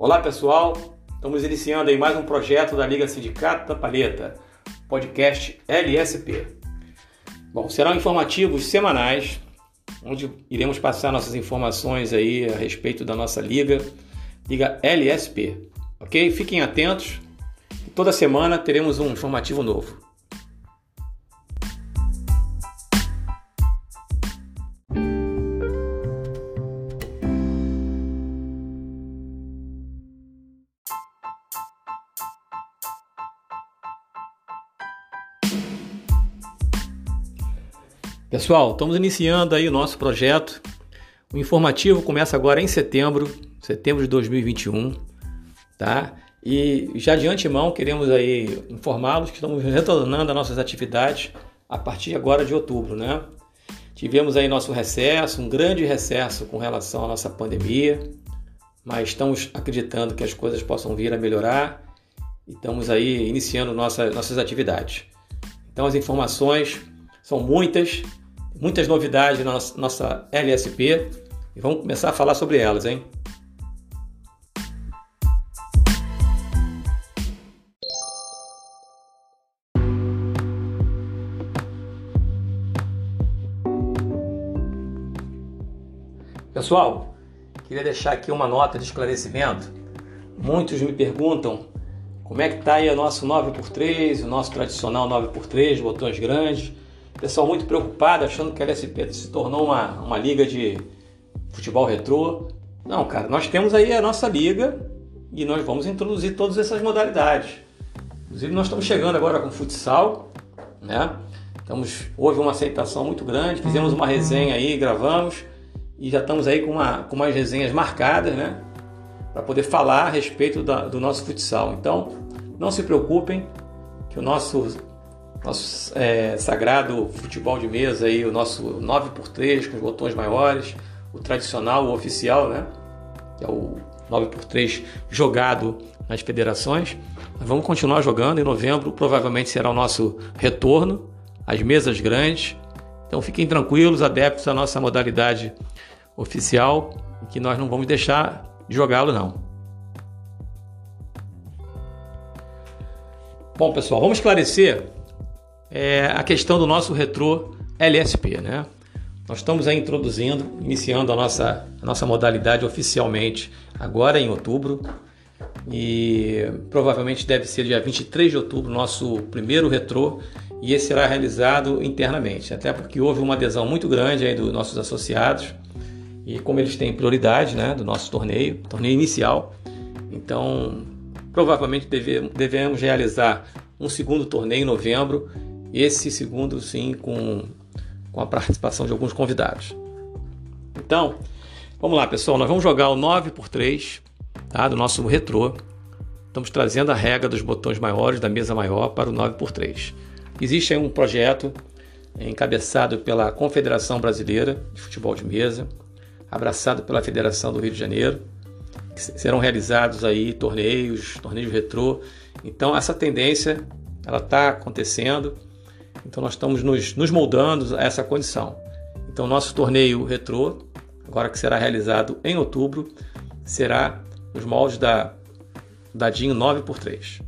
Olá pessoal, estamos iniciando aí mais um projeto da Liga Sindicato da Palheta, podcast LSP. Bom, serão informativos semanais, onde iremos passar nossas informações aí a respeito da nossa liga, Liga LSP, ok? Fiquem atentos, toda semana teremos um informativo novo. Pessoal, estamos iniciando aí o nosso projeto. O informativo começa agora em setembro, setembro de 2021, tá? E já de antemão queremos aí informá-los que estamos retornando às nossas atividades a partir agora de outubro, né? Tivemos aí nosso recesso, um grande recesso com relação à nossa pandemia, mas estamos acreditando que as coisas possam vir a melhorar e estamos aí iniciando nossa, nossas atividades. Então as informações são muitas, muitas novidades na nossa LSP e vamos começar a falar sobre elas, hein? Pessoal, queria deixar aqui uma nota de esclarecimento. Muitos me perguntam como é que está aí o nosso 9x3, o nosso tradicional 9x3, botões grandes pessoal muito preocupado, achando que a LSP se tornou uma, uma liga de futebol retrô. Não, cara, nós temos aí a nossa liga e nós vamos introduzir todas essas modalidades. Inclusive, nós estamos chegando agora com futsal, né? Estamos, houve uma aceitação muito grande, fizemos uma resenha aí, gravamos e já estamos aí com, uma, com umas resenhas marcadas, né? Para poder falar a respeito da, do nosso futsal. Então, não se preocupem, que o nosso nosso é, sagrado futebol de mesa aí, o nosso 9x3 com os botões maiores, o tradicional, o oficial, né? Que é o 9x3 jogado nas federações. Vamos continuar jogando em novembro, provavelmente será o nosso retorno às mesas grandes. Então fiquem tranquilos, adeptos à nossa modalidade oficial, que nós não vamos deixar de jogá-lo não. Bom, pessoal, vamos esclarecer é a questão do nosso retrô LSP, né? Nós estamos aí introduzindo, iniciando a nossa, a nossa modalidade oficialmente agora em outubro e provavelmente deve ser dia 23 de outubro nosso primeiro retrô e esse será realizado internamente, até porque houve uma adesão muito grande aí dos nossos associados e como eles têm prioridade, né, do nosso torneio, torneio inicial, então provavelmente deve, devemos realizar um segundo torneio em novembro esse segundo, sim, com, com a participação de alguns convidados. Então, vamos lá, pessoal. Nós vamos jogar o 9x3 tá, do nosso retrô. Estamos trazendo a regra dos botões maiores da mesa maior para o 9x3. Existe aí um projeto encabeçado pela Confederação Brasileira de Futebol de Mesa, abraçado pela Federação do Rio de Janeiro. Serão realizados aí torneios, torneios retrô. Então essa tendência ela está acontecendo então nós estamos nos, nos moldando a essa condição. Então nosso torneio retrô, agora que será realizado em outubro, será nos moldes da Dadinho 9x3.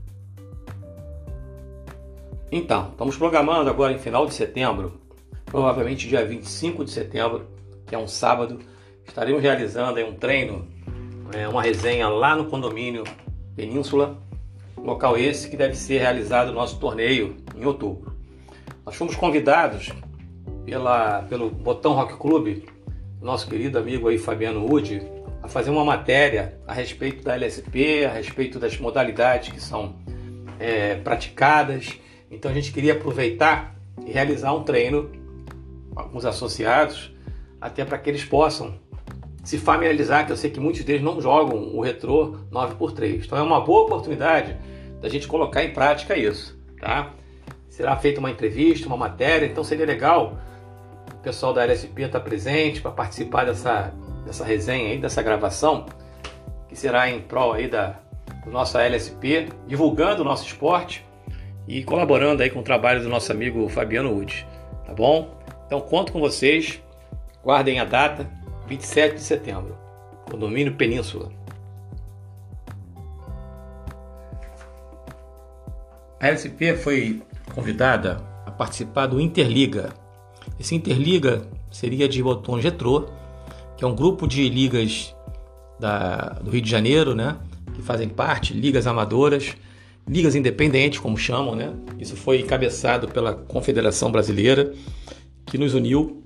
Então, estamos programando agora em final de setembro, provavelmente dia 25 de setembro, que é um sábado, estaremos realizando um treino, é, uma resenha lá no condomínio Península, local esse que deve ser realizado o nosso torneio em outubro. Nós fomos convidados pela, pelo Botão Rock Club, nosso querido amigo aí Fabiano Wood, a fazer uma matéria a respeito da LSP, a respeito das modalidades que são é, praticadas. Então a gente queria aproveitar e realizar um treino com os associados, até para que eles possam se familiarizar, que eu sei que muitos deles não jogam o retrô 9x3. Então é uma boa oportunidade da gente colocar em prática isso, tá? será feita uma entrevista, uma matéria, então seria legal o pessoal da LSP estar presente para participar dessa, dessa resenha aí, dessa gravação, que será em prol aí da, nossa LSP, divulgando o nosso esporte e colaborando aí com o trabalho do nosso amigo Fabiano Wood, tá bom? Então conto com vocês, guardem a data, 27 de setembro, condomínio Península. A LSP foi convidada a participar do Interliga. Esse Interliga seria de botões retrô, que é um grupo de ligas da, do Rio de Janeiro, né? Que fazem parte, ligas amadoras, ligas independentes, como chamam, né? Isso foi encabeçado pela Confederação Brasileira, que nos uniu.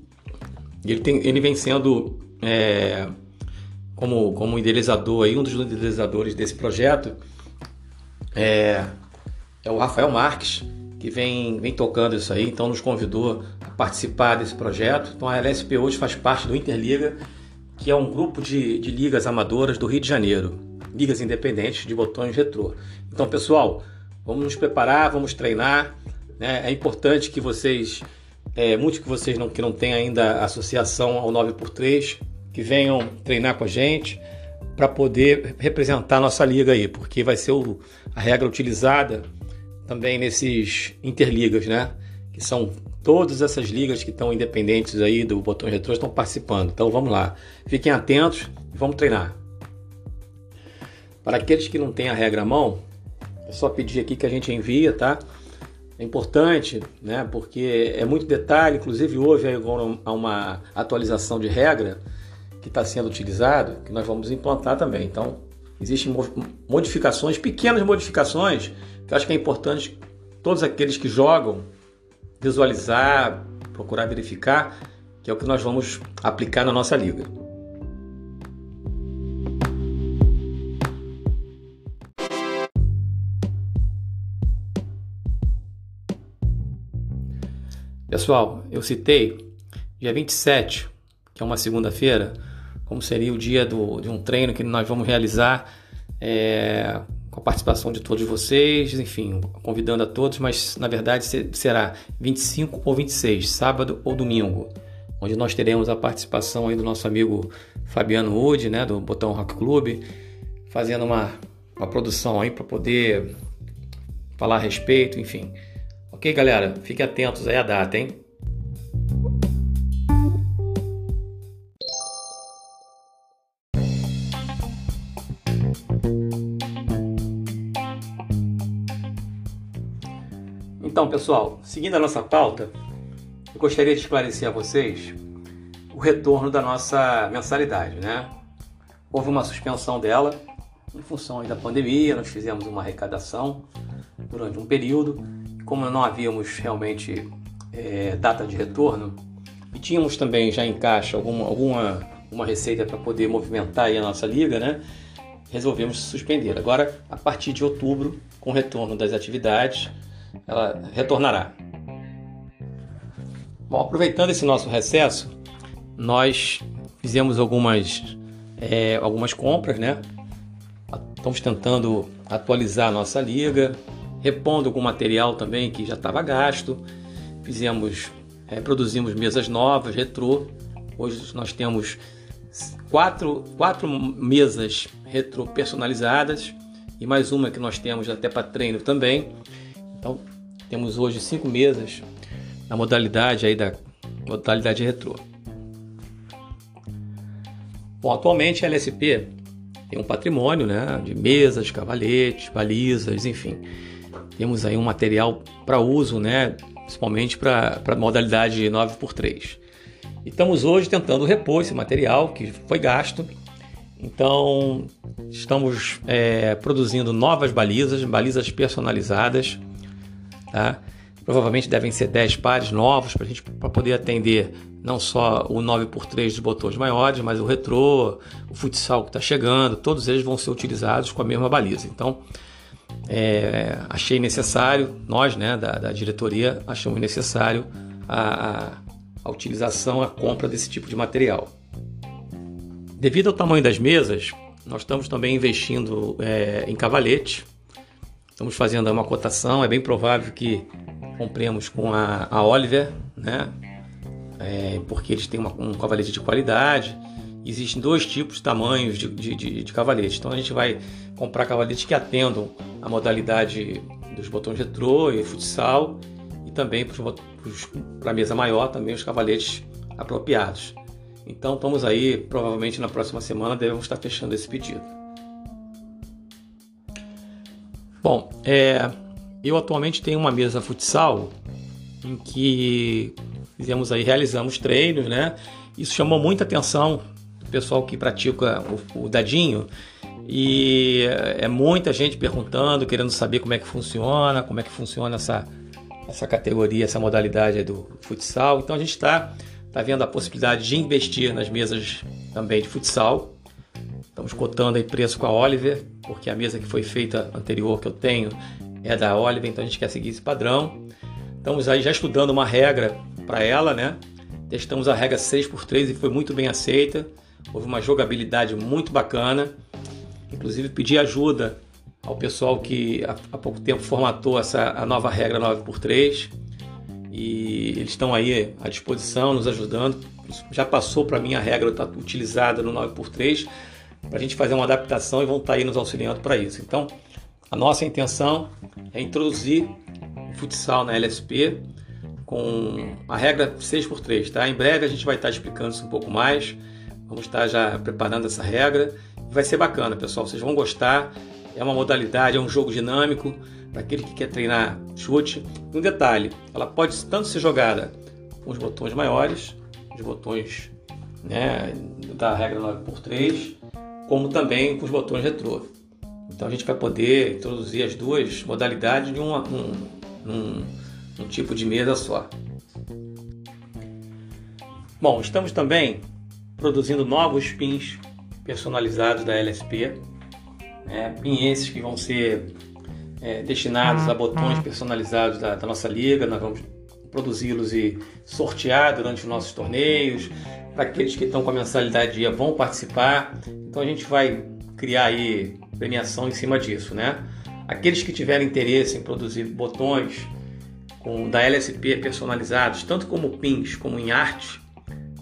Ele, tem, ele vem sendo é, como, como idealizador, aí, um dos idealizadores desse projeto é, é o Rafael Marques, que vem, vem tocando isso aí, então nos convidou a participar desse projeto. Então a LSP hoje faz parte do Interliga, que é um grupo de, de ligas amadoras do Rio de Janeiro, ligas independentes de botões retrô. Então, pessoal, vamos nos preparar, vamos treinar. Né? É importante que vocês, é, muitos que vocês não, que não têm ainda associação ao 9x3, que venham treinar com a gente para poder representar a nossa liga aí, porque vai ser o, a regra utilizada também nesses interligas, né? Que são todas essas ligas que estão independentes aí do botão retrô estão participando. Então vamos lá, fiquem atentos e vamos treinar. Para aqueles que não têm a regra à mão, é só pedir aqui que a gente envia, tá? É importante, né? Porque é muito detalhe. Inclusive houve agora uma atualização de regra que está sendo utilizado, que nós vamos implantar também. Então existem modificações, pequenas modificações eu acho que é importante todos aqueles que jogam visualizar, procurar verificar, que é o que nós vamos aplicar na nossa liga. Pessoal, eu citei dia 27, que é uma segunda-feira, como seria o dia do, de um treino que nós vamos realizar é, participação de todos vocês, enfim, convidando a todos, mas na verdade será 25 ou 26, sábado ou domingo, onde nós teremos a participação aí do nosso amigo Fabiano Wood, né, do Botão Rock Club, fazendo uma, uma produção aí para poder falar a respeito, enfim. Ok, galera? Fiquem atentos aí à data, hein? Então, pessoal, seguindo a nossa pauta, eu gostaria de esclarecer a vocês o retorno da nossa mensalidade, né? Houve uma suspensão dela em função da pandemia, nós fizemos uma arrecadação durante um período, como não havíamos realmente é, data de retorno e tínhamos também já em caixa alguma, alguma uma receita para poder movimentar a nossa liga, né? Resolvemos suspender. Agora, a partir de outubro, com o retorno das atividades, ela retornará. Bom, aproveitando esse nosso recesso, nós fizemos algumas, é, algumas compras, né? Estamos tentando atualizar a nossa liga, repondo algum material também que já estava gasto. Fizemos, é, produzimos mesas novas, retrô. Hoje nós temos quatro, quatro mesas retrô personalizadas e mais uma que nós temos até para treino também. Então, temos hoje cinco mesas na modalidade aí da modalidade retrô. Bom, atualmente a LSP tem um patrimônio né, de mesas, cavaletes, balizas, enfim. Temos aí um material para uso, né, principalmente para a modalidade 9x3. E estamos hoje tentando repor esse material que foi gasto. Então, estamos é, produzindo novas balizas, balizas personalizadas Tá? Provavelmente devem ser 10 pares novos para a gente pra poder atender não só o 9x3 dos botões maiores, mas o retrô, o futsal que está chegando, todos eles vão ser utilizados com a mesma baliza. Então, é, achei necessário, nós né, da, da diretoria achamos necessário a, a, utilização, a compra desse tipo de material. Devido ao tamanho das mesas, nós estamos também investindo é, em cavalete, Estamos fazendo uma cotação, é bem provável que compremos com a, a Oliver, né? É, porque eles têm uma, um cavalete de qualidade. Existem dois tipos tamanhos de, de, de, de cavalete. Então a gente vai comprar cavaletes que atendam a modalidade dos botões retrô e futsal e também para a mesa maior também os cavaletes apropriados. Então estamos aí, provavelmente na próxima semana devemos estar fechando esse pedido. Bom, é, eu atualmente tenho uma mesa futsal em que fizemos aí, realizamos treinos, né? Isso chamou muita atenção do pessoal que pratica o, o dadinho e é muita gente perguntando, querendo saber como é que funciona, como é que funciona essa, essa categoria, essa modalidade do futsal. Então a gente está tá vendo a possibilidade de investir nas mesas também de futsal. Estamos cotando aí preço com a Oliver, porque a mesa que foi feita anterior que eu tenho é da Oliver, então a gente quer seguir esse padrão. Estamos aí já estudando uma regra para ela, né? Testamos a regra 6x3 e foi muito bem aceita. Houve uma jogabilidade muito bacana. Inclusive pedi ajuda ao pessoal que há pouco tempo formatou essa a nova regra 9x3 e eles estão aí à disposição, nos ajudando. Já passou para mim a regra tá utilizada no 9x3 para a gente fazer uma adaptação e vão estar aí nos auxiliando para isso. Então, a nossa intenção é introduzir o futsal na LSP com a regra 6x3, tá? Em breve a gente vai estar explicando isso um pouco mais. Vamos estar já preparando essa regra. Vai ser bacana, pessoal. Vocês vão gostar. É uma modalidade, é um jogo dinâmico para aquele que quer treinar chute. Um detalhe, ela pode tanto ser jogada com os botões maiores, os botões né, da regra 9x3, como também com os botões retrô. Então a gente vai poder introduzir as duas modalidades em uma, um, um, um tipo de mesa só. Bom, estamos também produzindo novos pins personalizados da LSP, né? pin esses que vão ser é, destinados a botões personalizados da, da nossa liga, nós vamos produzi-los e sortear durante os nossos torneios. Para aqueles que estão com a mensalidade dia vão participar. Então a gente vai criar aí premiação em cima disso, né? Aqueles que tiverem interesse em produzir botões com, da LSP personalizados, tanto como pins como em arte,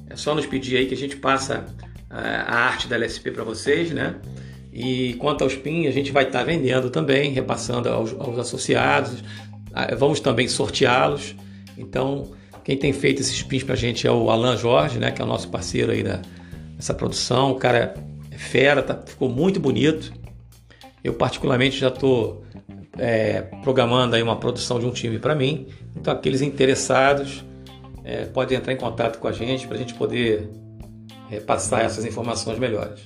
é só nos pedir aí que a gente passa uh, a arte da LSP para vocês, né? E quanto aos pins, a gente vai estar tá vendendo também, repassando aos, aos associados. Uh, vamos também sorteá-los. Então, quem tem feito esses pins para a gente é o Alan Jorge, né? Que é o nosso parceiro aí da, dessa produção. O cara é fera, tá, ficou muito bonito. Eu particularmente já estou é, programando aí uma produção de um time para mim. Então aqueles interessados é, podem entrar em contato com a gente para a gente poder é, passar essas informações melhores.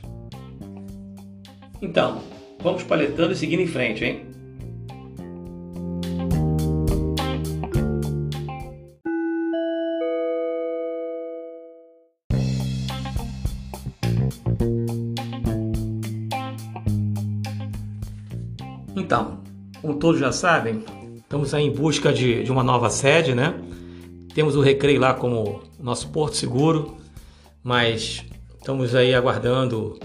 Então, vamos paletando e seguindo em frente, hein? Como todos já sabem, estamos aí em busca de, de uma nova sede, né? Temos o Recreio lá como nosso porto seguro, mas estamos aí aguardando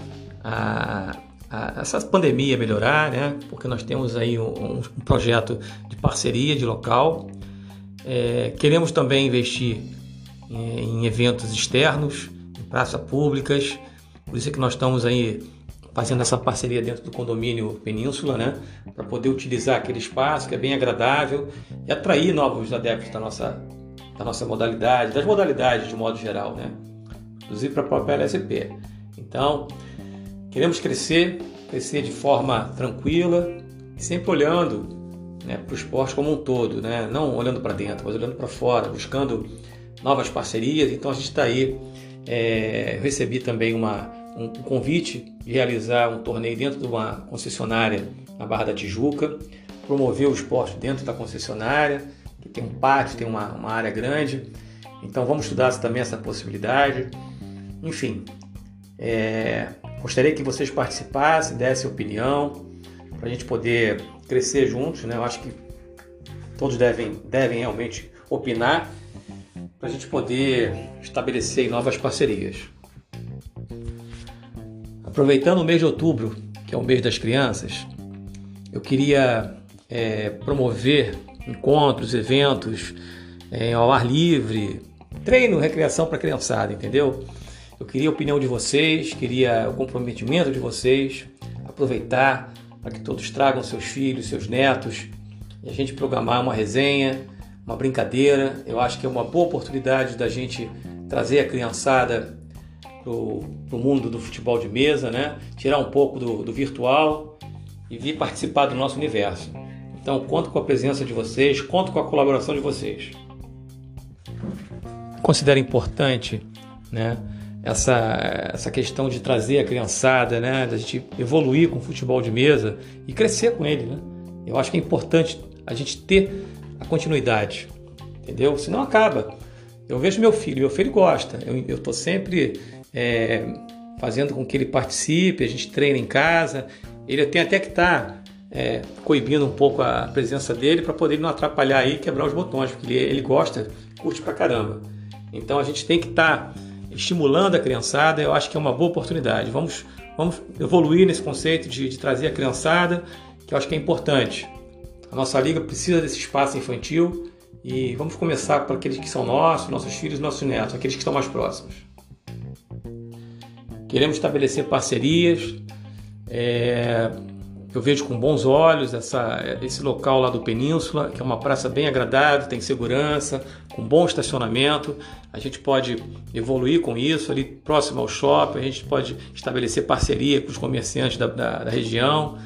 a, a, essa pandemia melhorar, né? Porque nós temos aí um, um projeto de parceria de local. É, queremos também investir em, em eventos externos, em praças públicas. Por isso é que nós estamos aí fazendo essa parceria dentro do condomínio Península, né, para poder utilizar aquele espaço que é bem agradável e atrair novos adeptos da nossa, da nossa modalidade, das modalidades de modo geral, né, inclusive para a própria LSP. Então, queremos crescer, crescer de forma tranquila, sempre olhando né, para o esporte como um todo, né, não olhando para dentro, mas olhando para fora, buscando novas parcerias. Então, a gente está aí. É, recebi também uma um convite de realizar um torneio dentro de uma concessionária na Barra da Tijuca, promover o esporte dentro da concessionária, que tem um pátio, tem uma, uma área grande. Então vamos estudar também essa possibilidade. Enfim, é, gostaria que vocês participassem, dessem opinião, para a gente poder crescer juntos. Né? Eu acho que todos devem, devem realmente opinar para a gente poder estabelecer novas parcerias. Aproveitando o mês de outubro, que é o mês das crianças, eu queria é, promover encontros, eventos é, ao ar livre, treino, recreação para criançada, entendeu? Eu queria a opinião de vocês, queria o comprometimento de vocês, aproveitar para que todos tragam seus filhos, seus netos, e a gente programar uma resenha, uma brincadeira. Eu acho que é uma boa oportunidade da gente trazer a criançada para o mundo do futebol de mesa, né? tirar um pouco do, do virtual e vir participar do nosso universo. Então, conto com a presença de vocês, conto com a colaboração de vocês. Considero importante, né, essa, essa questão de trazer a criançada, né, da gente evoluir com o futebol de mesa e crescer com ele, né? Eu acho que é importante a gente ter a continuidade, entendeu? Senão acaba. Eu vejo meu filho, meu filho gosta. Eu estou sempre é, fazendo com que ele participe, a gente treina em casa. Ele tem até que estar tá, é, coibindo um pouco a presença dele para poder não atrapalhar aí e quebrar os botões, porque ele, ele gosta, curte pra caramba. Então a gente tem que estar tá estimulando a criançada, eu acho que é uma boa oportunidade. Vamos, vamos evoluir nesse conceito de, de trazer a criançada, que eu acho que é importante. A nossa liga precisa desse espaço infantil e vamos começar para aqueles que são nossos, nossos filhos, nossos netos, aqueles que estão mais próximos. Queremos estabelecer parcerias. É, eu vejo com bons olhos essa, esse local lá do Península, que é uma praça bem agradável, tem segurança, com bom estacionamento. A gente pode evoluir com isso ali próximo ao shopping, a gente pode estabelecer parceria com os comerciantes da, da, da região,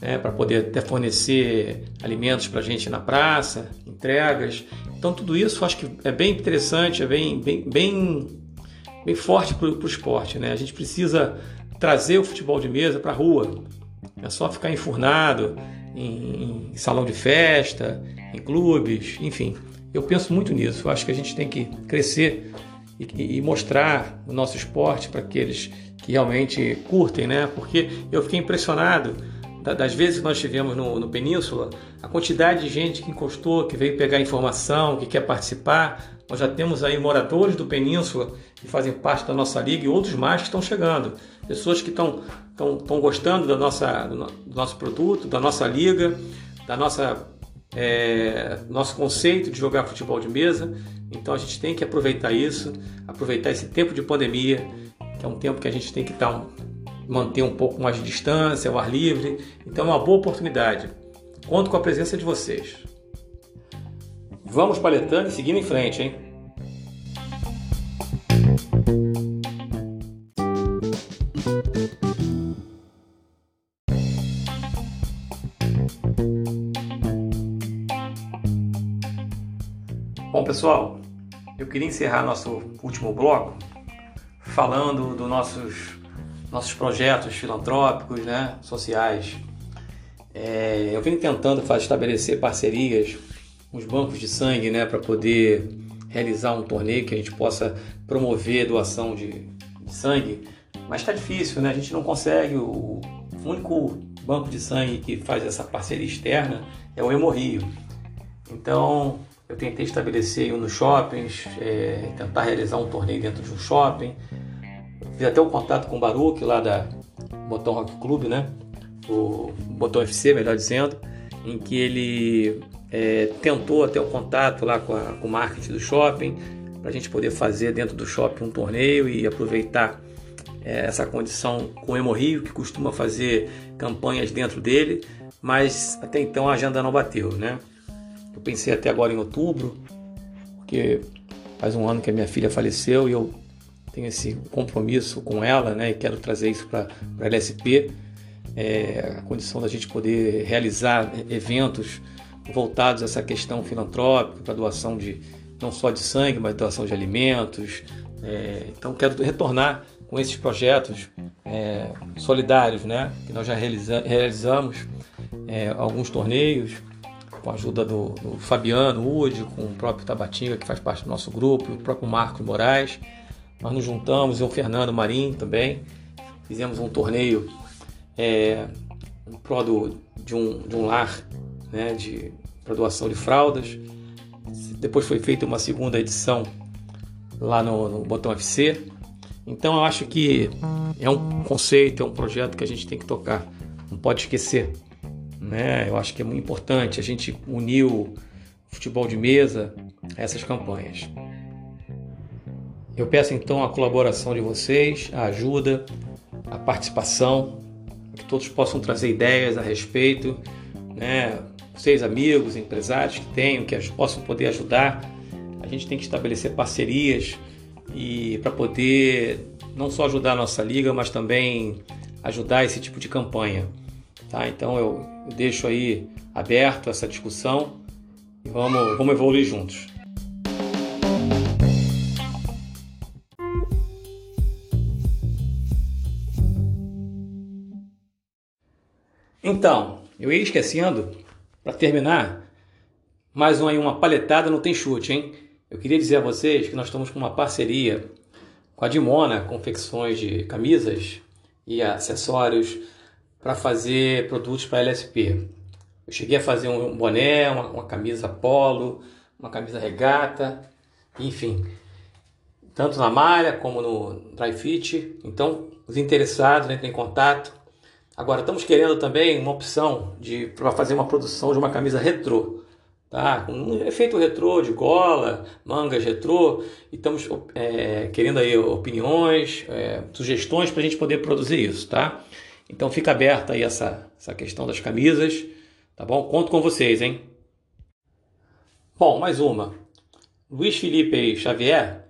né, para poder até fornecer alimentos para a gente na praça, entregas. Então tudo isso acho que é bem interessante, é bem, bem, bem, bem forte para o esporte. Né? A gente precisa trazer o futebol de mesa para a rua é só ficar enfurnado em, em salão de festa, em clubes, enfim. Eu penso muito nisso. Eu acho que a gente tem que crescer e, e mostrar o nosso esporte para aqueles que realmente curtem, né? Porque eu fiquei impressionado das vezes que nós estivemos no, no, Península, a quantidade de gente que encostou, que veio pegar informação, que quer participar. Nós já temos aí moradores do Península que fazem parte da nossa liga e outros mais que estão chegando. Pessoas que estão, estão, estão gostando da nossa, do nosso produto, da nossa liga, da nossa é, nosso conceito de jogar futebol de mesa. Então a gente tem que aproveitar isso, aproveitar esse tempo de pandemia, que é um tempo que a gente tem que estar manter um pouco mais de distância, ao ar livre. Então é uma boa oportunidade. Conto com a presença de vocês. Vamos paletando e seguindo em frente, hein? Bom, pessoal, eu queria encerrar nosso último bloco falando dos nossos, nossos projetos filantrópicos, né, sociais. É, eu venho tentando fazer, estabelecer parcerias os bancos de sangue né, para poder realizar um torneio que a gente possa promover doação de, de sangue, mas está difícil, né? a gente não consegue. O único banco de sangue que faz essa parceria externa é o Hemorrio. Então, eu tentei estabelecer um nos shoppings, é, tentar realizar um torneio dentro de um shopping. Fiz até um contato com o Baruch lá da Botão Rock Club, né? O Botão FC, melhor dizendo, em que ele é, tentou até o contato lá com, a, com o marketing do shopping para a gente poder fazer dentro do shopping um torneio e aproveitar é, essa condição com o Hemorrio, que costuma fazer campanhas dentro dele, mas até então a agenda não bateu, né? Eu pensei até agora em outubro, porque faz um ano que a minha filha faleceu e eu tenho esse compromisso com ela, né? E quero trazer isso para a LSP, é, a condição da gente poder realizar eventos voltados a essa questão filantrópica, para doação de não só de sangue, mas doação de alimentos. É, então quero retornar com esses projetos é, solidários, né? Que nós já realiza realizamos é, alguns torneios com a ajuda do, do Fabiano Ude, com o próprio Tabatinga, que faz parte do nosso grupo, o próprio Marco Moraes. Nós nos juntamos, e o Fernando Marim também. Fizemos um torneio é, em prol do, de, um, de um lar né, de doação de fraldas. Depois foi feita uma segunda edição lá no, no Botão FC. Então eu acho que é um conceito, é um projeto que a gente tem que tocar, não pode esquecer. Né? Eu acho que é muito importante a gente unir o futebol de mesa a essas campanhas. Eu peço então a colaboração de vocês, a ajuda, a participação, que todos possam trazer ideias a respeito, né? Vocês, amigos, empresários que tenham, que possam poder ajudar. A gente tem que estabelecer parcerias e para poder não só ajudar a nossa liga, mas também ajudar esse tipo de campanha. Tá? Então eu, eu deixo aí aberto essa discussão e vamos, vamos evoluir juntos. Então, eu ia esquecendo, para terminar, mais uma, uma paletada não tem chute, hein? Eu queria dizer a vocês que nós estamos com uma parceria com a Dimona Confecções de Camisas e acessórios para fazer produtos para LSP. Eu cheguei a fazer um boné, uma, uma camisa polo, uma camisa regata, enfim, tanto na malha como no dry fit. Então, os interessados entrem em contato. Agora, estamos querendo também uma opção de para fazer uma produção de uma camisa retrô tá? um efeito retrô de gola, mangas retrô, e estamos é, querendo aí opiniões, é, sugestões para a gente poder produzir isso, tá? Então fica aberta aí essa, essa questão das camisas, tá bom? Conto com vocês, hein? Bom, mais uma. Luiz Felipe Xavier,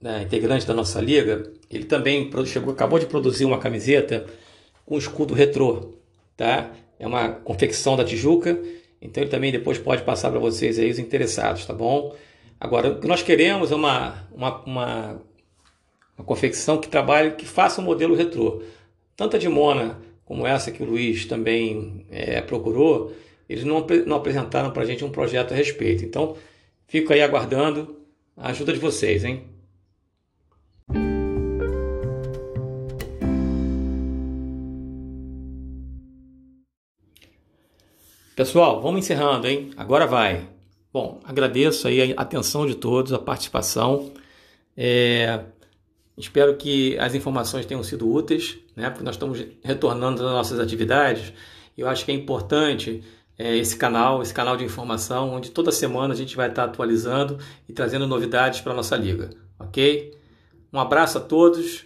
né, integrante da nossa liga, ele também chegou, acabou de produzir uma camiseta com escudo retrô, tá? É uma confecção da Tijuca então ele também depois pode passar para vocês aí os interessados, tá bom? Agora, o que nós queremos é uma, uma, uma, uma confecção que trabalhe, que faça um modelo retrô. Tanto a de Mona como essa que o Luiz também é, procurou, eles não, não apresentaram para a gente um projeto a respeito. Então, fico aí aguardando a ajuda de vocês, hein? Pessoal, vamos encerrando, hein? Agora vai. Bom, agradeço aí a atenção de todos, a participação. É, espero que as informações tenham sido úteis, né? Porque nós estamos retornando às nossas atividades. Eu acho que é importante é, esse canal, esse canal de informação, onde toda semana a gente vai estar atualizando e trazendo novidades para a nossa liga, ok? Um abraço a todos,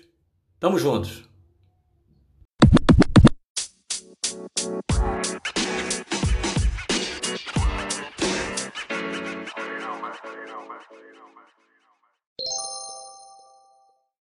tamo juntos!